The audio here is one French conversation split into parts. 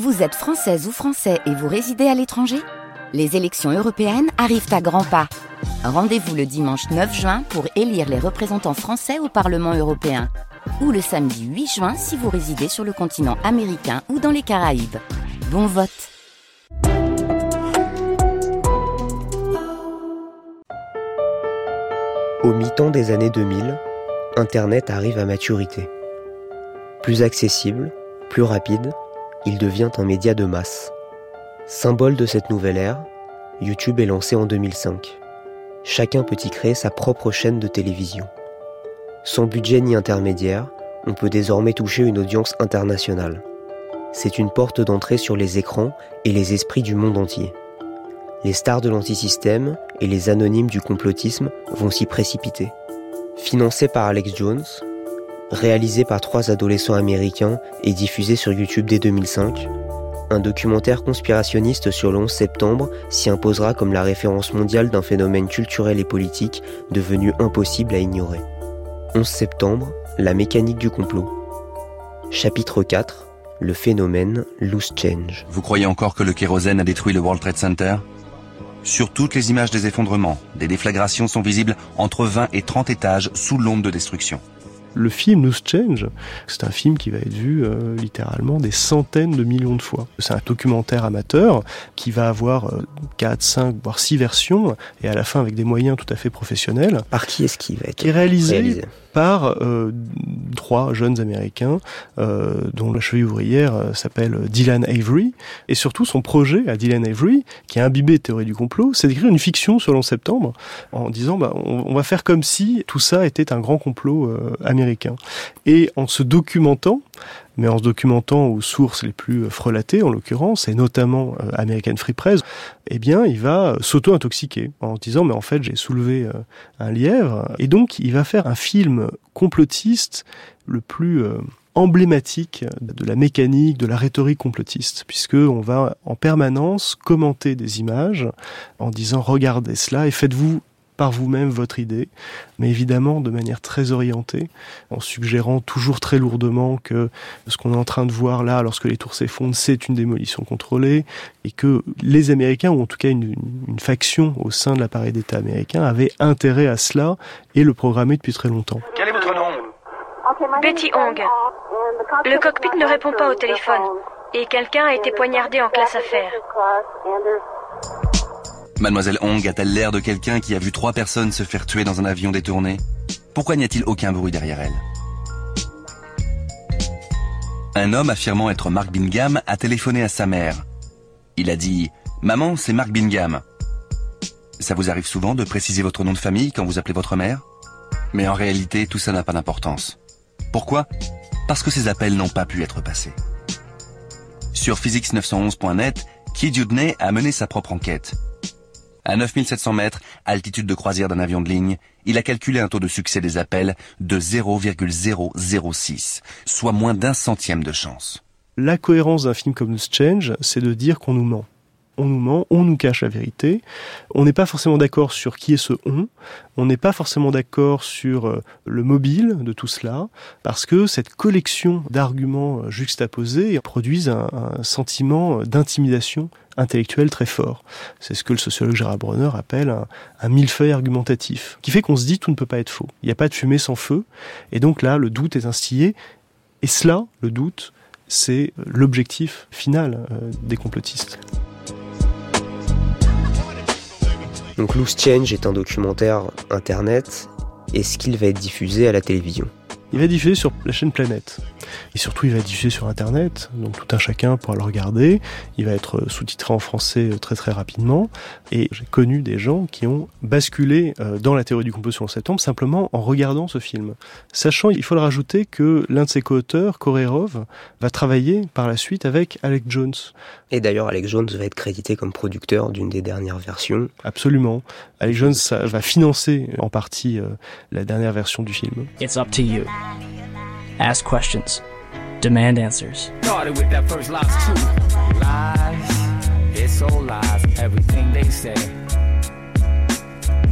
Vous êtes française ou français et vous résidez à l'étranger? Les élections européennes arrivent à grands pas. Rendez-vous le dimanche 9 juin pour élire les représentants français au Parlement européen. Ou le samedi 8 juin si vous résidez sur le continent américain ou dans les Caraïbes. Bon vote Au mi-temps des années 2000, Internet arrive à maturité. Plus accessible, plus rapide, il devient un média de masse. Symbole de cette nouvelle ère, YouTube est lancé en 2005. Chacun peut y créer sa propre chaîne de télévision. Sans budget ni intermédiaire, on peut désormais toucher une audience internationale. C'est une porte d'entrée sur les écrans et les esprits du monde entier. Les stars de l'antisystème et les anonymes du complotisme vont s'y précipiter. Financé par Alex Jones, réalisé par trois adolescents américains et diffusé sur YouTube dès 2005, un documentaire conspirationniste sur le 11 septembre s'y imposera comme la référence mondiale d'un phénomène culturel et politique devenu impossible à ignorer. 11 septembre, la mécanique du complot. Chapitre 4, le phénomène loose change. Vous croyez encore que le kérosène a détruit le World Trade Center? Sur toutes les images des effondrements, des déflagrations sont visibles entre 20 et 30 étages sous l'onde de destruction. Le film Loose Change, c'est un film qui va être vu euh, littéralement des centaines de millions de fois. C'est un documentaire amateur qui va avoir euh, 4, 5, voire 6 versions, et à la fin avec des moyens tout à fait professionnels. Par qui est-ce qu'il va être Qui réalisé? Par euh, trois jeunes Américains euh, dont la cheville ouvrière euh, s'appelle Dylan Avery. Et surtout, son projet à Dylan Avery, qui est imbibé théorie du complot, c'est d'écrire une fiction 11 septembre en disant bah, on, on va faire comme si tout ça était un grand complot euh, américain. Et en se documentant, mais en se documentant aux sources les plus frelatées, en l'occurrence, et notamment euh, American Free Press, eh bien, il va s'auto-intoxiquer en disant, mais en fait, j'ai soulevé euh, un lièvre, et donc il va faire un film complotiste le plus euh, emblématique de la mécanique, de la rhétorique complotiste, puisque on va en permanence commenter des images en disant, regardez cela et faites-vous par vous-même votre idée, mais évidemment de manière très orientée, en suggérant toujours très lourdement que ce qu'on est en train de voir là, lorsque les tours s'effondrent, c'est une démolition contrôlée, et que les Américains, ou en tout cas une, une faction au sein de l'appareil d'État américain, avaient intérêt à cela et le programmer depuis très longtemps. Quel est votre nom? Betty Hong. Le cockpit ne répond pas au téléphone. Et quelqu'un a été poignardé en classe affaires. Mademoiselle Hong a-t-elle l'air de quelqu'un qui a vu trois personnes se faire tuer dans un avion détourné? Pourquoi n'y a-t-il aucun bruit derrière elle? Un homme affirmant être Mark Bingham a téléphoné à sa mère. Il a dit « Maman, c'est Mark Bingham ». Ça vous arrive souvent de préciser votre nom de famille quand vous appelez votre mère? Mais en réalité, tout ça n'a pas d'importance. Pourquoi? Parce que ces appels n'ont pas pu être passés. Sur physics911.net, Kid Udney a mené sa propre enquête. À 9700 mètres, altitude de croisière d'un avion de ligne, il a calculé un taux de succès des appels de 0,006, soit moins d'un centième de chance. La cohérence d'un film comme Loose Change, c'est de dire qu'on nous ment. On nous ment, on nous cache la vérité. On n'est pas forcément d'accord sur qui est ce on. On n'est pas forcément d'accord sur euh, le mobile de tout cela, parce que cette collection d'arguments euh, juxtaposés produisent un, sentiment d'intimidation intellectuelle très fort. C'est ce que le sociologue Gérard Bronner appelle un, un millefeuille argumentatif, qui fait qu'on se dit tout ne peut pas être faux. Il n'y a pas de fumée sans feu, et donc là, le doute est instillé. Et cela, le doute, c'est l'objectif final euh, des complotistes. Donc Loose Change est un documentaire internet. Est-ce qu'il va être diffusé à la télévision Il va diffusé sur la chaîne Planète. Et surtout, il va diffusé sur Internet, donc tout un chacun pourra le regarder. Il va être sous-titré en français euh, très très rapidement. Et j'ai connu des gens qui ont basculé euh, dans la théorie du complot sur le septembre simplement en regardant ce film. Sachant, il faut le rajouter, que l'un de ses co-auteurs, Korerov, va travailler par la suite avec Alec Jones. Et d'ailleurs, Alex Jones va être crédité comme producteur d'une des dernières versions. Absolument. Alec Jones va financer en partie euh, la dernière version du film. It's up to you. Ask questions. Demand answers. Started with that first lies too. Lies, it's all lies, everything they say.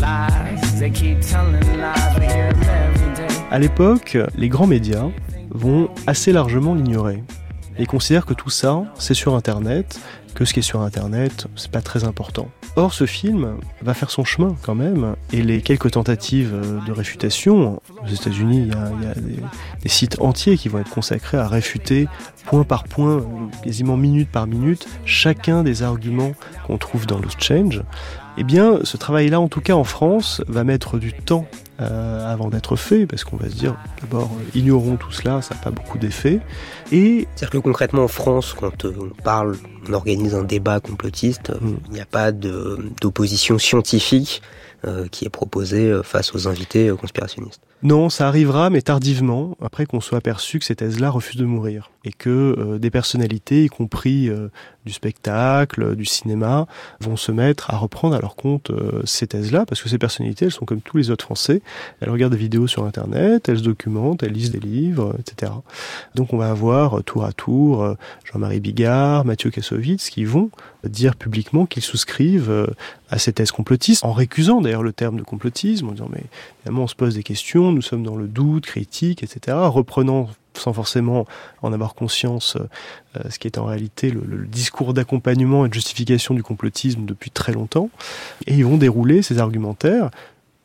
Lies, they keep telling lies, we hear them every day. À l'époque, les grands médias vont assez largement l'ignorer. et considère que tout ça, c'est sur Internet, que ce qui est sur Internet, c'est pas très important. Or, ce film va faire son chemin quand même, et les quelques tentatives de réfutation, aux États-Unis, il y a, il y a des, des, sites entiers qui vont être consacrés à réfuter point par point, quasiment minute par minute, chacun des arguments qu'on trouve dans Loose Change. Eh bien, ce travail-là, en tout cas en France, va mettre du temps euh, avant d'être fait, parce qu'on va se dire, d'abord, euh, ignorons tout cela, ça n'a pas beaucoup d'effet. Et c'est-à-dire que concrètement en France, quand euh, on parle, on organise un débat complotiste, mm. il n'y a pas d'opposition scientifique euh, qui est proposée face aux invités conspirationnistes. Non, ça arrivera, mais tardivement, après qu'on soit aperçu que ces thèses-là refusent de mourir, et que euh, des personnalités, y compris euh, du spectacle, du cinéma, vont se mettre à reprendre à leur compte euh, ces thèses-là, parce que ces personnalités, elles sont comme tous les autres Français, elles regardent des vidéos sur Internet, elles se documentent, elles lisent des livres, etc. Donc on va avoir tour à tour Jean-Marie Bigard, Mathieu Kassovitz, qui vont dire publiquement qu'ils souscrivent à ces thèses complotistes, en récusant d'ailleurs le terme de complotisme, en disant mais évidemment on se pose des questions, nous sommes dans le doute, critique, etc., reprenant sans forcément en avoir conscience euh, ce qui est en réalité le, le discours d'accompagnement et de justification du complotisme depuis très longtemps, et ils vont dérouler ces argumentaires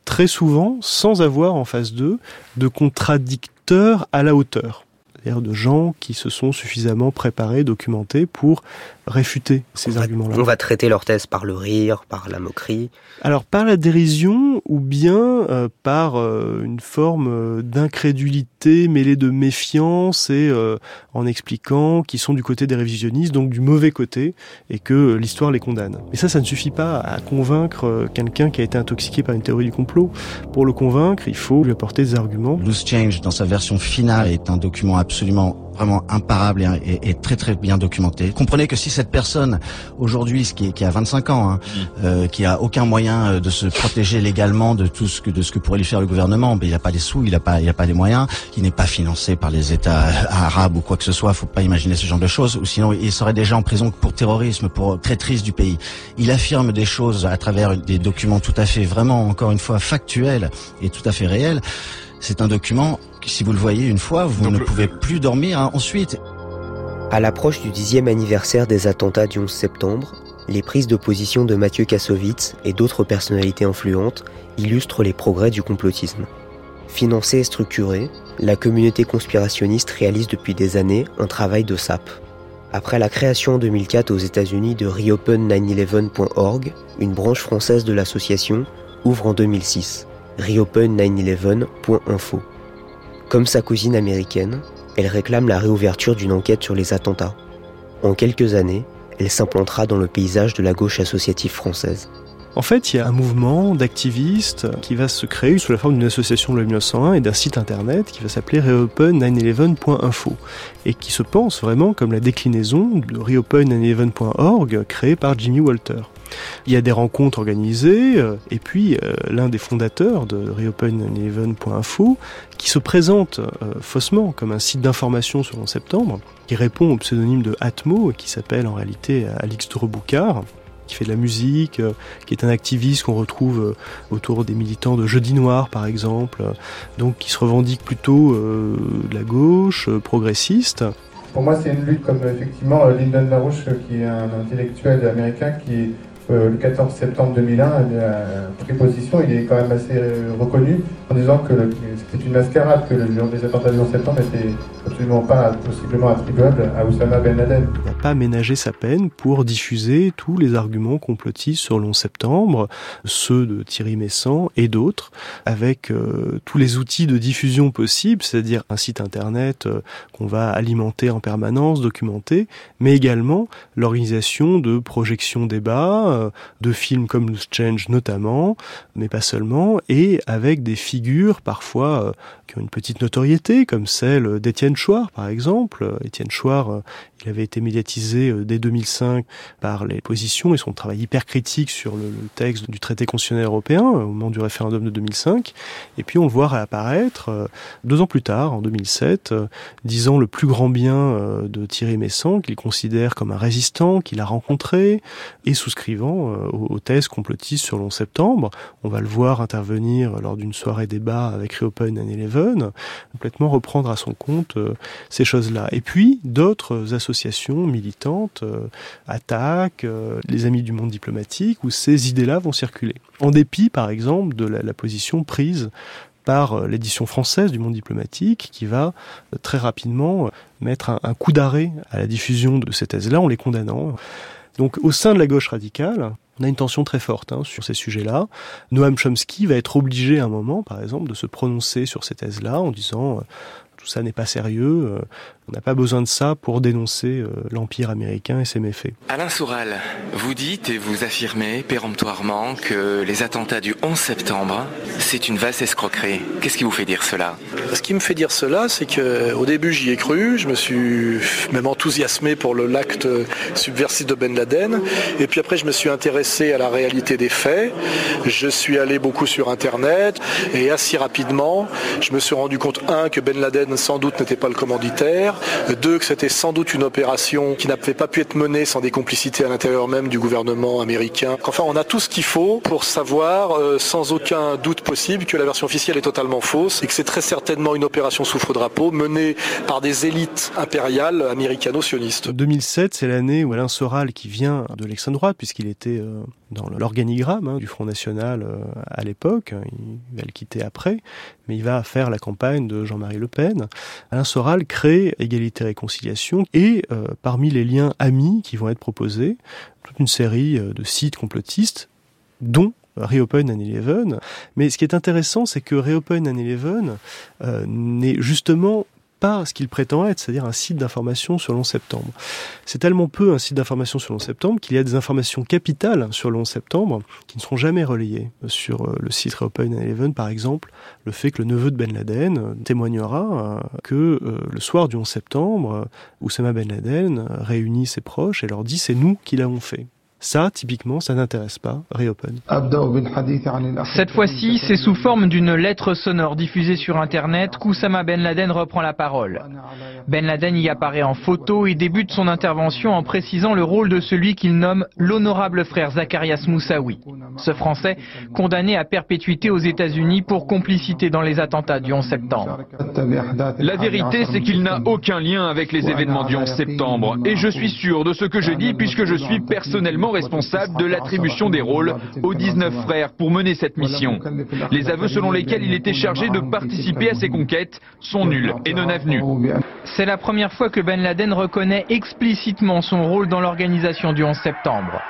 très souvent sans avoir en face d'eux de contradicteurs à la hauteur c'est-à-dire de gens qui se sont suffisamment préparés, documentés pour réfuter ces arguments-là. On va traiter leur thèse par le rire, par la moquerie. Alors par la dérision ou bien euh, par euh, une forme euh, d'incrédulité mêlée de méfiance et euh, en expliquant qu'ils sont du côté des révisionnistes, donc du mauvais côté, et que l'histoire les condamne. Mais ça, ça ne suffit pas à convaincre euh, quelqu'un qui a été intoxiqué par une théorie du complot. Pour le convaincre, il faut lui apporter des arguments. Loose Change, dans sa version finale, est un document absolument vraiment imparable et, et, et, très très bien documenté. Comprenez que si cette personne aujourd'hui, ce qui, qui a 25 ans, hein, mmh. euh, qui a aucun moyen euh, de se protéger légalement de tout ce que de ce que pourrait lui faire le gouvernement, mais il n'a pas les sous, il n'a pas il a pas les moyens, qui n'est pas financé par les États arabes ou quoi que ce soit, faut pas imaginer ce genre de choses, ou sinon il serait déjà en prison pour terrorisme, pour traîtrise du pays. Il affirme des choses à travers des documents tout à fait vraiment encore une fois factuels et tout à fait réels. C'est un document si vous le voyez une fois, vous Donc ne le... pouvez plus dormir hein, ensuite. À l'approche du dixième anniversaire des attentats du 11 septembre, les prises de position de Mathieu Kassovitz et d'autres personnalités influentes illustrent les progrès du complotisme. Financée et structurée, la communauté conspirationniste réalise depuis des années un travail de sape. Après la création en 2004 aux États-Unis de reopen911.org, une branche française de l'association ouvre en 2006 reopen911.info. Comme sa cousine américaine, elle réclame la réouverture d'une enquête sur les attentats. En quelques années, elle s'implantera dans le paysage de la gauche associative française. En fait, il y a un mouvement d'activistes qui va se créer sous la forme d'une association de la 1901 et d'un site internet qui va s'appeler reopen911.info et qui se pense vraiment comme la déclinaison de reopen911.org créé par Jimmy Walter. Il y a des rencontres organisées, euh, et puis euh, l'un des fondateurs de reopen11.info, qui se présente euh, faussement comme un site d'information sur 11 septembre, qui répond au pseudonyme de Atmo, et qui s'appelle en réalité Alix Toreboucard, qui fait de la musique, qui est un activiste qu'on retrouve autour des militants de Jeudi Noir par exemple, donc qui se revendique plutôt de la gauche, progressiste. Pour moi, c'est une lutte comme effectivement Lyndon LaRouche, qui est un intellectuel américain qui euh, le 14 septembre 2001, a pris position, il est quand même assez reconnu en disant que c'était une mascarade, que le jour des attentats du 11 septembre n'était absolument pas possiblement attribuable à Oussama Ben Laden. Il n'a pas ménagé sa peine pour diffuser tous les arguments complotistes sur le 11 septembre, ceux de Thierry Messant et d'autres, avec euh, tous les outils de diffusion possibles, c'est-à-dire un site internet euh, qu'on va alimenter en permanence, documenter, mais également l'organisation de projections débats, de films comme Loose Change notamment, mais pas seulement, et avec des figures parfois euh, qui ont une petite notoriété, comme celle d'Étienne Chouard par exemple. Étienne Chouard, euh, il avait été médiatisé euh, dès 2005 par les positions et son travail hyper critique sur le, texte du traité constitutionnel européen au moment du référendum de 2005. Et puis on le voit réapparaître deux ans plus tard, en 2007, disant le plus grand bien de Thierry Messant, qu'il considère comme un résistant, qu'il a rencontré, et souscrivant aux thèses complotistes sur le 11 septembre. On va le voir intervenir lors d'une soirée débat avec Reopen and Eleven, complètement reprendre à son compte ces choses-là. Et puis, d'autres associations militantes euh, attaquent euh, les amis du monde diplomatique où ces idées-là vont circuler. En dépit, par exemple, de la, position prise par euh, l'édition française du Monde diplomatique qui va très rapidement mettre un, coup d'arrêt à la diffusion de ces thèses-là en les condamnant. Donc au sein de la gauche radicale, on a une tension très forte hein, sur ces sujets-là. Noam Chomsky va être obligé à un moment, par exemple, de se prononcer sur ces thèses-là en disant tout ça n'est pas sérieux, on n'a pas besoin de ça pour dénoncer euh, l'Empire américain et ses méfaits. Alain Soural, vous dites et vous affirmez péremptoirement que les attentats du 11 septembre, c'est une vaste escroquerie. Qu'est-ce qui vous fait dire cela? Ce qui me fait dire cela, c'est que au début j'y ai cru, je me suis même enthousiasmé pour le l'acte subversif de Ben Laden, et puis après je me suis intéressé à la réalité des faits. Je suis allé beaucoup sur Internet et assez rapidement, je me suis rendu compte un que Ben Laden sans doute n'était pas le commanditaire, deux que c'était sans doute une opération qui n'avait pas pu être menée sans des complicités à l'intérieur même du gouvernement américain. Enfin, on a tout ce qu'il faut pour savoir euh, sans aucun doute possible que la version officielle est totalement fausse et que c'est très certainement une opération sous faux drapeau menée par des élites impériales américano-sionistes. 2007, c'est l'année où Alain Soral, qui vient de l'extrême droite, puisqu'il était euh, dans l'organigramme hein, du Front National euh, à l'époque, il va le quitter après, mais il va faire la campagne de Jean-Marie Le Pen. Alain Soral crée Égalité et Réconciliation et euh, parmi les liens amis qui vont être proposés, toute une série euh, de sites complotistes, dont Reopen 9-11. Mais ce qui est intéressant, c'est que Reopen 9-11 euh, n'est justement pas ce qu'il prétend être, c'est-à-dire un site d'information sur le 11 septembre. C'est tellement peu un site d'information sur le 11 septembre qu'il y a des informations capitales sur le 11 septembre qui ne seront jamais relayées sur le site Reopen 11 par exemple, le fait que le neveu de Ben Laden témoignera que le soir du 11 septembre, Oussama Ben Laden réunit ses proches et leur dit c'est nous qui l'avons fait. Ça, typiquement, ça n'intéresse pas Reopen. Cette fois-ci, c'est sous forme d'une lettre sonore diffusée sur Internet qu'Oussama Ben Laden reprend la parole. Ben Laden y apparaît en photo et débute son intervention en précisant le rôle de celui qu'il nomme l'honorable frère Zacharias Moussaoui, ce Français condamné à perpétuité aux États-Unis pour complicité dans les attentats du 11 septembre. La vérité, c'est qu'il n'a aucun lien avec les événements du 11 septembre et je suis sûr de ce que je dis puisque je suis personnellement responsable de l'attribution des rôles aux 19 frères pour mener cette mission. Les aveux selon lesquels il était chargé de participer à ces conquêtes sont nuls et non avenus. C'est la première fois que Ben Laden reconnaît explicitement son rôle dans l'organisation du 11 septembre.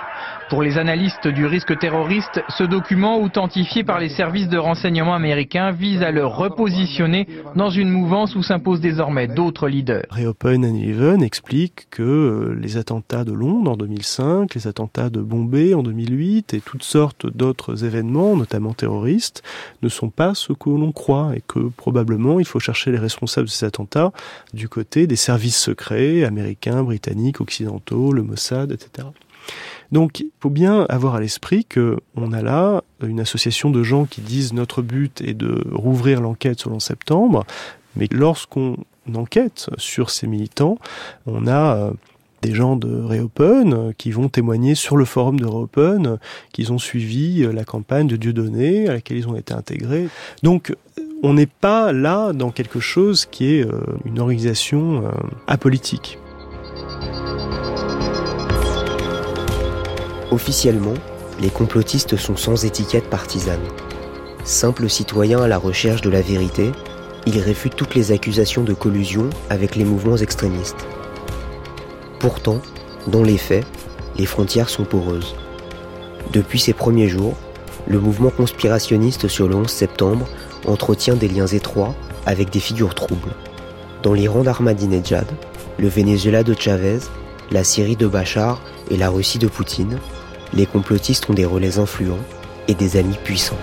Pour les analystes du risque terroriste, ce document, authentifié par les services de renseignement américains, vise à le repositionner dans une mouvance où s'imposent désormais d'autres leaders. Reopen and Eleven explique que les attentats de Londres en 2005, les attentats de Bombay en 2008 et toutes sortes d'autres événements, notamment terroristes, ne sont pas ce que l'on croit et que probablement il faut chercher les responsables de ces attentats du côté des services secrets américains, britanniques, occidentaux, le Mossad, etc. Donc, il faut bien avoir à l'esprit que on a là une association de gens qui disent notre but est de rouvrir l'enquête 11 septembre, mais lorsqu'on enquête sur ces militants, on a des gens de Reopen qui vont témoigner sur le forum de Reopen qu'ils ont suivi la campagne de Dieudonné à laquelle ils ont été intégrés. Donc, on n'est pas là dans quelque chose qui est une organisation apolitique. Officiellement, les complotistes sont sans étiquette partisane. Simples citoyens à la recherche de la vérité, ils réfutent toutes les accusations de collusion avec les mouvements extrémistes. Pourtant, dans les faits, les frontières sont poreuses. Depuis ses premiers jours, le mouvement conspirationniste sur le 11 septembre entretient des liens étroits avec des figures troubles. Dans l'Iran d'Ahmadinejad, le Venezuela de Chavez, la Syrie de Bachar et la Russie de Poutine, les complotistes ont des relais influents et des amis puissants.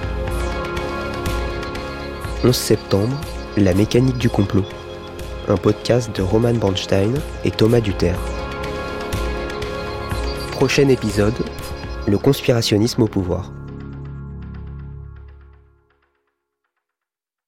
11 septembre, La mécanique du complot. Un podcast de Roman Bernstein et Thomas Duterre. Prochain épisode, le conspirationnisme au pouvoir.